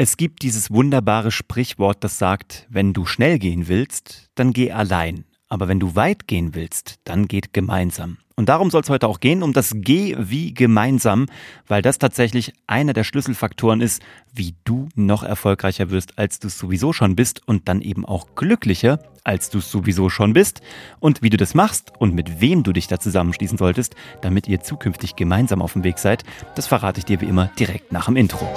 Es gibt dieses wunderbare Sprichwort, das sagt, wenn du schnell gehen willst, dann geh allein. Aber wenn du weit gehen willst, dann geht gemeinsam. Und darum soll es heute auch gehen, um das Geh wie gemeinsam, weil das tatsächlich einer der Schlüsselfaktoren ist, wie du noch erfolgreicher wirst, als du es sowieso schon bist und dann eben auch glücklicher, als du es sowieso schon bist. Und wie du das machst und mit wem du dich da zusammenschließen solltest, damit ihr zukünftig gemeinsam auf dem Weg seid, das verrate ich dir wie immer direkt nach dem Intro.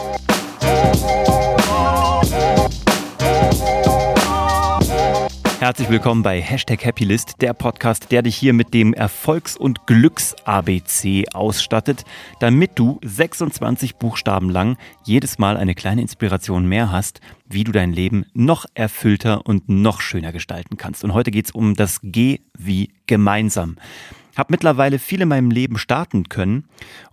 Herzlich willkommen bei Hashtag Happylist, der Podcast, der dich hier mit dem Erfolgs- und Glücks-ABC ausstattet, damit du 26 Buchstaben lang jedes Mal eine kleine Inspiration mehr hast, wie du dein Leben noch erfüllter und noch schöner gestalten kannst. Und heute geht es um das G wie gemeinsam habe mittlerweile viel in meinem Leben starten können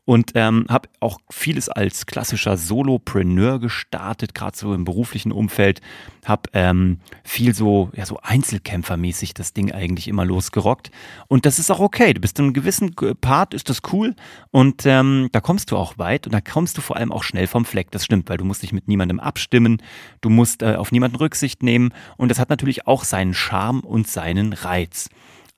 und ähm, habe auch vieles als klassischer Solopreneur gestartet, gerade so im beruflichen Umfeld. Habe ähm, viel so, ja, so Einzelkämpfermäßig das Ding eigentlich immer losgerockt. Und das ist auch okay. Du bist in einem gewissen Part, ist das cool. Und ähm, da kommst du auch weit und da kommst du vor allem auch schnell vom Fleck. Das stimmt, weil du musst dich mit niemandem abstimmen, du musst äh, auf niemanden Rücksicht nehmen. Und das hat natürlich auch seinen Charme und seinen Reiz.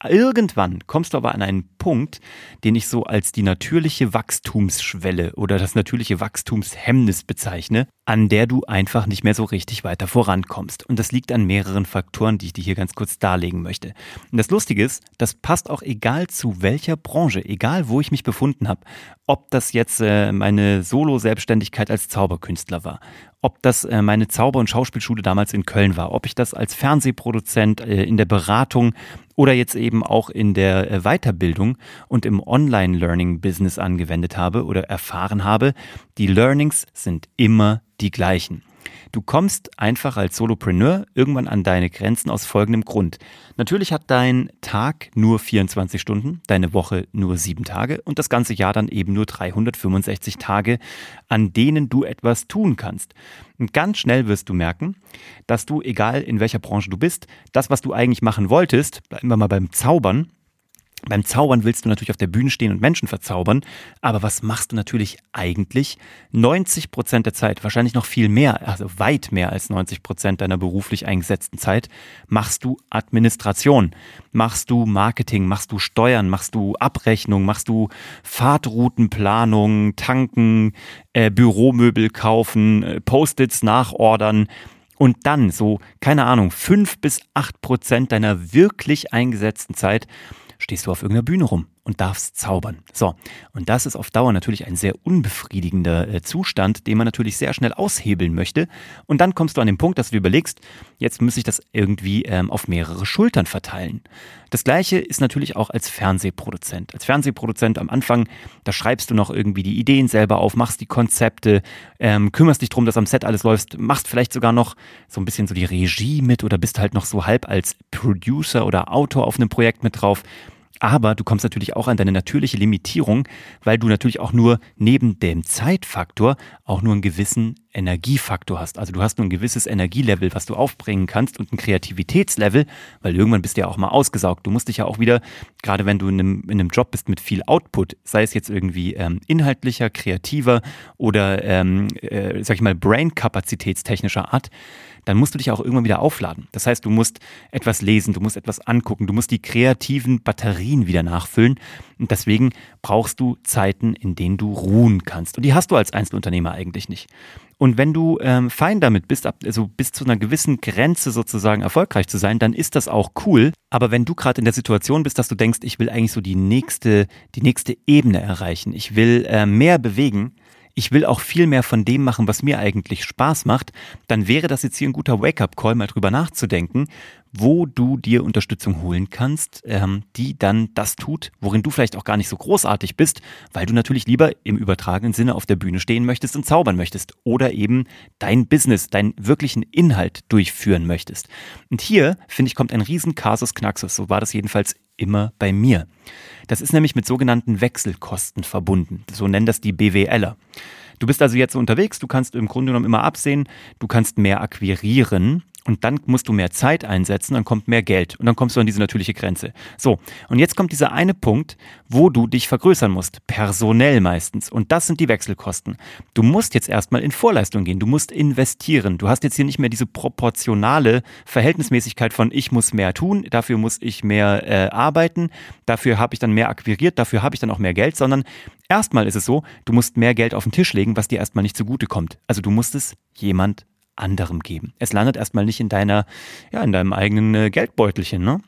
Irgendwann kommst du aber an einen Punkt, den ich so als die natürliche Wachstumsschwelle oder das natürliche Wachstumshemmnis bezeichne, an der du einfach nicht mehr so richtig weiter vorankommst. Und das liegt an mehreren Faktoren, die ich dir hier ganz kurz darlegen möchte. Und das Lustige ist, das passt auch egal zu welcher Branche, egal wo ich mich befunden habe, ob das jetzt äh, meine Solo-Selbstständigkeit als Zauberkünstler war, ob das äh, meine Zauber- und Schauspielschule damals in Köln war, ob ich das als Fernsehproduzent äh, in der Beratung oder jetzt eben auch in der äh, Weiterbildung und im Online-Learning-Business angewendet habe oder erfahren habe, die Learnings sind immer die gleichen. Du kommst einfach als Solopreneur irgendwann an deine Grenzen aus folgendem Grund. Natürlich hat dein Tag nur 24 Stunden, deine Woche nur sieben Tage und das ganze Jahr dann eben nur 365 Tage, an denen du etwas tun kannst. Und ganz schnell wirst du merken, dass du, egal in welcher Branche du bist, das, was du eigentlich machen wolltest, bleiben wir mal beim Zaubern, beim Zaubern willst du natürlich auf der Bühne stehen und Menschen verzaubern, aber was machst du natürlich eigentlich? 90 Prozent der Zeit, wahrscheinlich noch viel mehr, also weit mehr als 90 Prozent deiner beruflich eingesetzten Zeit, machst du Administration, machst du Marketing, machst du Steuern, machst du Abrechnung, machst du Fahrtroutenplanung, tanken, äh, Büromöbel kaufen, äh, Post-its nachordern, und dann so, keine Ahnung, fünf bis acht Prozent deiner wirklich eingesetzten Zeit stehst du auf irgendeiner Bühne rum und darfst zaubern. So, und das ist auf Dauer natürlich ein sehr unbefriedigender äh, Zustand, den man natürlich sehr schnell aushebeln möchte. Und dann kommst du an den Punkt, dass du überlegst, jetzt muss ich das irgendwie ähm, auf mehrere Schultern verteilen. Das gleiche ist natürlich auch als Fernsehproduzent. Als Fernsehproduzent am Anfang, da schreibst du noch irgendwie die Ideen selber auf, machst die Konzepte, ähm, kümmerst dich drum, dass am Set alles läuft, machst vielleicht sogar noch so ein bisschen so die Regie mit oder bist halt noch so halb als Producer oder Autor auf einem Projekt mit drauf. Aber du kommst natürlich auch an deine natürliche Limitierung, weil du natürlich auch nur neben dem Zeitfaktor auch nur einen gewissen Energiefaktor hast. Also du hast nur ein gewisses Energielevel, was du aufbringen kannst und ein Kreativitätslevel, weil irgendwann bist du ja auch mal ausgesaugt. Du musst dich ja auch wieder, gerade wenn du in einem, in einem Job bist mit viel Output, sei es jetzt irgendwie ähm, inhaltlicher, kreativer oder, ähm, äh, sag ich mal, Brain-kapazitätstechnischer Art, dann musst du dich auch irgendwann wieder aufladen. Das heißt, du musst etwas lesen, du musst etwas angucken, du musst die kreativen Batterien wieder nachfüllen. Und deswegen brauchst du Zeiten, in denen du ruhen kannst. Und die hast du als Einzelunternehmer eigentlich nicht. Und wenn du ähm, fein damit bist, also bis zu einer gewissen Grenze sozusagen erfolgreich zu sein, dann ist das auch cool. Aber wenn du gerade in der Situation bist, dass du denkst, ich will eigentlich so die nächste, die nächste Ebene erreichen, ich will äh, mehr bewegen, ich will auch viel mehr von dem machen, was mir eigentlich Spaß macht, dann wäre das jetzt hier ein guter Wake-up-Call, mal drüber nachzudenken, wo du dir Unterstützung holen kannst, ähm, die dann das tut, worin du vielleicht auch gar nicht so großartig bist, weil du natürlich lieber im übertragenen Sinne auf der Bühne stehen möchtest und zaubern möchtest oder eben dein Business, deinen wirklichen Inhalt durchführen möchtest. Und hier, finde ich, kommt ein riesen Kasus Knaxus. So war das jedenfalls immer bei mir. Das ist nämlich mit sogenannten Wechselkosten verbunden. So nennen das die BWLer. Du bist also jetzt unterwegs, du kannst im Grunde genommen immer absehen, du kannst mehr akquirieren Und dann musst du mehr Zeit einsetzen, dann kommt mehr Geld und dann kommst du an diese natürliche Grenze. So, und jetzt kommt dieser eine Punkt, wo du dich vergrößern musst, personell meistens. Und das sind die Wechselkosten. Du musst jetzt erstmal in Vorleistung gehen, du musst investieren. Du hast jetzt hier nicht mehr diese proportionale Verhältnismäßigkeit von ich muss mehr tun, dafür muss ich mehr äh, arbeiten, dafür habe ich dann mehr akquiriert, dafür habe ich dann auch mehr Geld, sondern erstmal ist es so, du musst mehr Geld auf den Tisch legen, was dir erstmal nicht zugute kommt. Also du musst es jemand anderem geben. Es landet erstmal nicht in deiner, ja, in deinem eigenen äh, Geldbeutelchen, ne?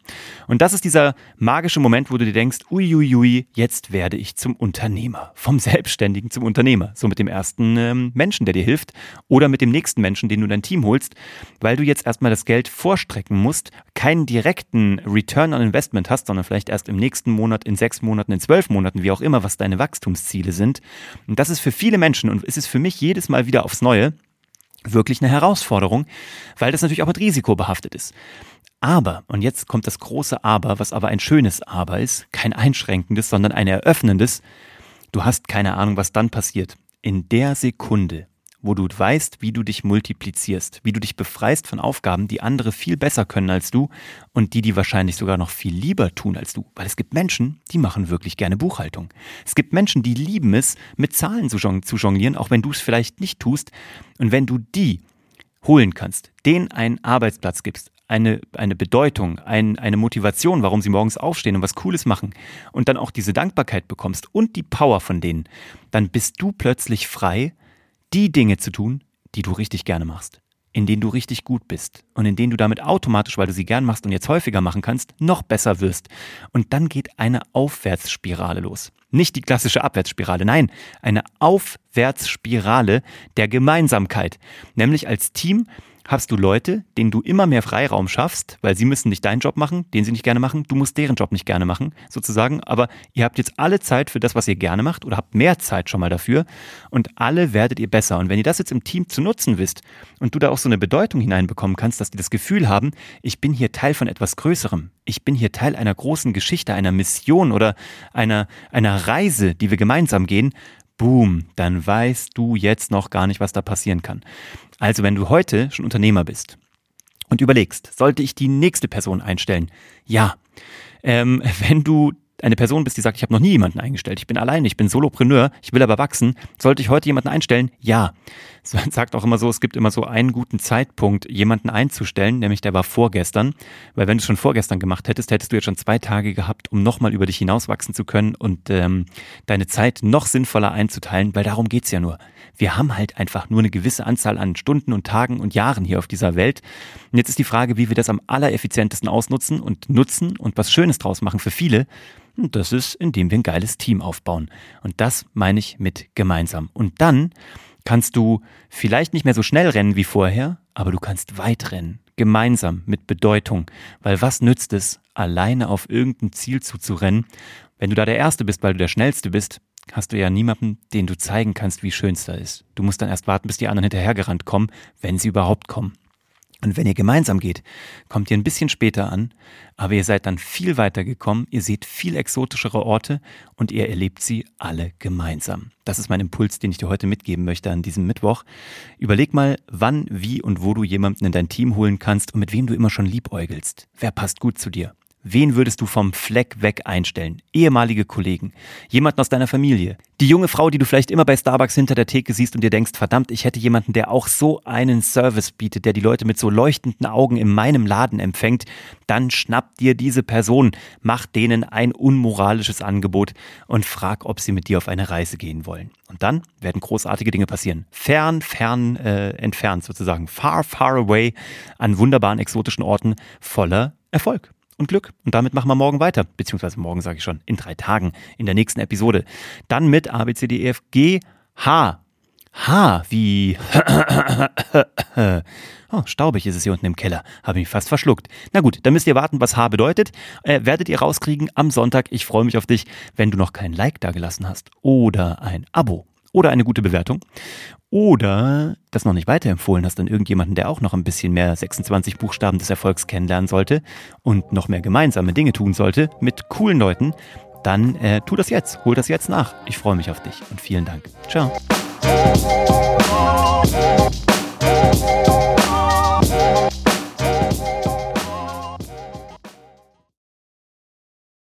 Und das ist dieser magische Moment, wo du dir denkst, uiuiui, jetzt werde ich zum Unternehmer. Vom Selbstständigen zum Unternehmer. So mit dem ersten ähm, Menschen, der dir hilft. Oder mit dem nächsten Menschen, den du dein Team holst, weil du jetzt erstmal das Geld vorstrecken musst, keinen direkten Return on Investment hast, sondern vielleicht erst im nächsten Monat, in sechs Monaten, in zwölf Monaten, wie auch immer, was deine Wachstumsziele sind. Und das ist für viele Menschen und ist es für mich jedes Mal wieder aufs Neue, wirklich eine Herausforderung, weil das natürlich auch mit Risiko behaftet ist. Aber, und jetzt kommt das große Aber, was aber ein schönes Aber ist, kein einschränkendes, sondern ein eröffnendes, du hast keine Ahnung, was dann passiert. In der Sekunde, wo du weißt, wie du dich multiplizierst, wie du dich befreist von Aufgaben, die andere viel besser können als du und die die wahrscheinlich sogar noch viel lieber tun als du. Weil es gibt Menschen, die machen wirklich gerne Buchhaltung. Es gibt Menschen, die lieben es, mit Zahlen zu, jonglieren, auch wenn du es vielleicht nicht tust. Und wenn du die holen kannst, denen einen Arbeitsplatz gibst, eine, eine Bedeutung, ein, eine Motivation, warum sie morgens aufstehen und was Cooles machen und dann auch diese Dankbarkeit bekommst und die Power von denen, dann bist du plötzlich frei, die Dinge zu tun, die du richtig gerne machst, in denen du richtig gut bist und in denen du damit automatisch, weil du sie gern machst und jetzt häufiger machen kannst, noch besser wirst. Und dann geht eine Aufwärtsspirale los. Nicht die klassische Abwärtsspirale, nein, eine Aufwärtsspirale der Gemeinsamkeit. Nämlich als Team hast du Leute, denen du immer mehr Freiraum schaffst, weil sie müssen nicht deinen Job machen, den sie nicht gerne machen, du musst deren Job nicht gerne machen, sozusagen, aber ihr habt jetzt alle Zeit für das, was ihr gerne macht oder habt mehr Zeit schon mal dafür und alle werdet ihr besser. Und wenn ihr das jetzt im Team zu nutzen wisst und du da auch so eine Bedeutung hineinbekommen kannst, dass die das Gefühl haben, ich bin hier Teil von etwas Größerem, ich bin hier Teil einer großen Geschichte, einer Mission oder einer, einer Reise, die wir gemeinsam gehen, boom, dann weißt du jetzt noch gar nicht, was da passieren kann. Also wenn du heute schon Unternehmer bist und überlegst, sollte ich die nächste Person einstellen? Ja. Ähm, wenn du eine Person bist, die sagt, ich habe noch nie jemanden eingestellt, ich bin allein, ich bin Solopreneur, ich will aber wachsen, sollte ich heute jemanden einstellen? Ja. Man sagt auch immer so, es gibt immer so einen guten Zeitpunkt, jemanden einzustellen, nämlich der war vorgestern, weil wenn du es schon vorgestern gemacht hättest, hättest du jetzt schon zwei Tage gehabt, um nochmal über dich hinauswachsen zu können und ähm, deine Zeit noch sinnvoller einzuteilen, weil darum geht's ja nur. Wir haben halt einfach nur eine gewisse Anzahl an Stunden und Tagen und Jahren hier auf dieser Welt. Und jetzt ist die Frage, wie wir das am allereffizientesten ausnutzen und nutzen und was Schönes draus machen für viele. Und das ist, indem wir ein geiles Team aufbauen. Und das meine ich mit gemeinsam. Und dann kannst du vielleicht nicht mehr so schnell rennen wie vorher, aber du kannst weit rennen. Gemeinsam mit Bedeutung. Weil was nützt es, alleine auf irgendein Ziel zuzurennen? Wenn du da der Erste bist, weil du der Schnellste bist, hast du ja niemanden, den du zeigen kannst, wie schön es da ist. Du musst dann erst warten, bis die anderen hinterhergerannt kommen, wenn sie überhaupt kommen. Und wenn ihr gemeinsam geht, kommt ihr ein bisschen später an, aber ihr seid dann viel weiter gekommen, ihr seht viel exotischere Orte und ihr erlebt sie alle gemeinsam. Das ist mein Impuls, den ich dir heute mitgeben möchte an diesem Mittwoch. Überleg mal, wann, wie und wo du jemanden in dein Team holen kannst und mit wem du immer schon liebäugelst. Wer passt gut zu dir? Wen würdest du vom Fleck weg einstellen? Ehemalige Kollegen, jemanden aus deiner Familie, die junge Frau, die du vielleicht immer bei Starbucks hinter der Theke siehst und dir denkst, verdammt, ich hätte jemanden, der auch so einen Service bietet, der die Leute mit so leuchtenden Augen in meinem Laden empfängt, dann schnapp dir diese Person, mach denen ein unmoralisches Angebot und frag, ob sie mit dir auf eine Reise gehen wollen. Und dann werden großartige Dinge passieren. Fern, fern äh, entfernt sozusagen, far, far away an wunderbaren exotischen Orten voller Erfolg und Glück. Und damit machen wir morgen weiter. Beziehungsweise morgen sage ich schon, in drei Tagen, in der nächsten Episode. Dann mit A, B, C, D, E, F, G, H. H wie oh, staubig ist es hier unten im Keller. Habe mich fast verschluckt. Na gut, dann müsst ihr warten, was H bedeutet. Äh, werdet ihr rauskriegen am Sonntag. Ich freue mich auf dich, wenn du noch kein Like da gelassen hast oder ein Abo oder eine gute Bewertung oder das noch nicht weiterempfohlen hast an irgendjemanden, der auch noch ein bisschen mehr 26 Buchstaben des Erfolgs kennenlernen sollte und noch mehr gemeinsame Dinge tun sollte mit coolen Leuten, dann äh, tu das jetzt, hol das jetzt nach. Ich freue mich auf dich und vielen Dank. Ciao.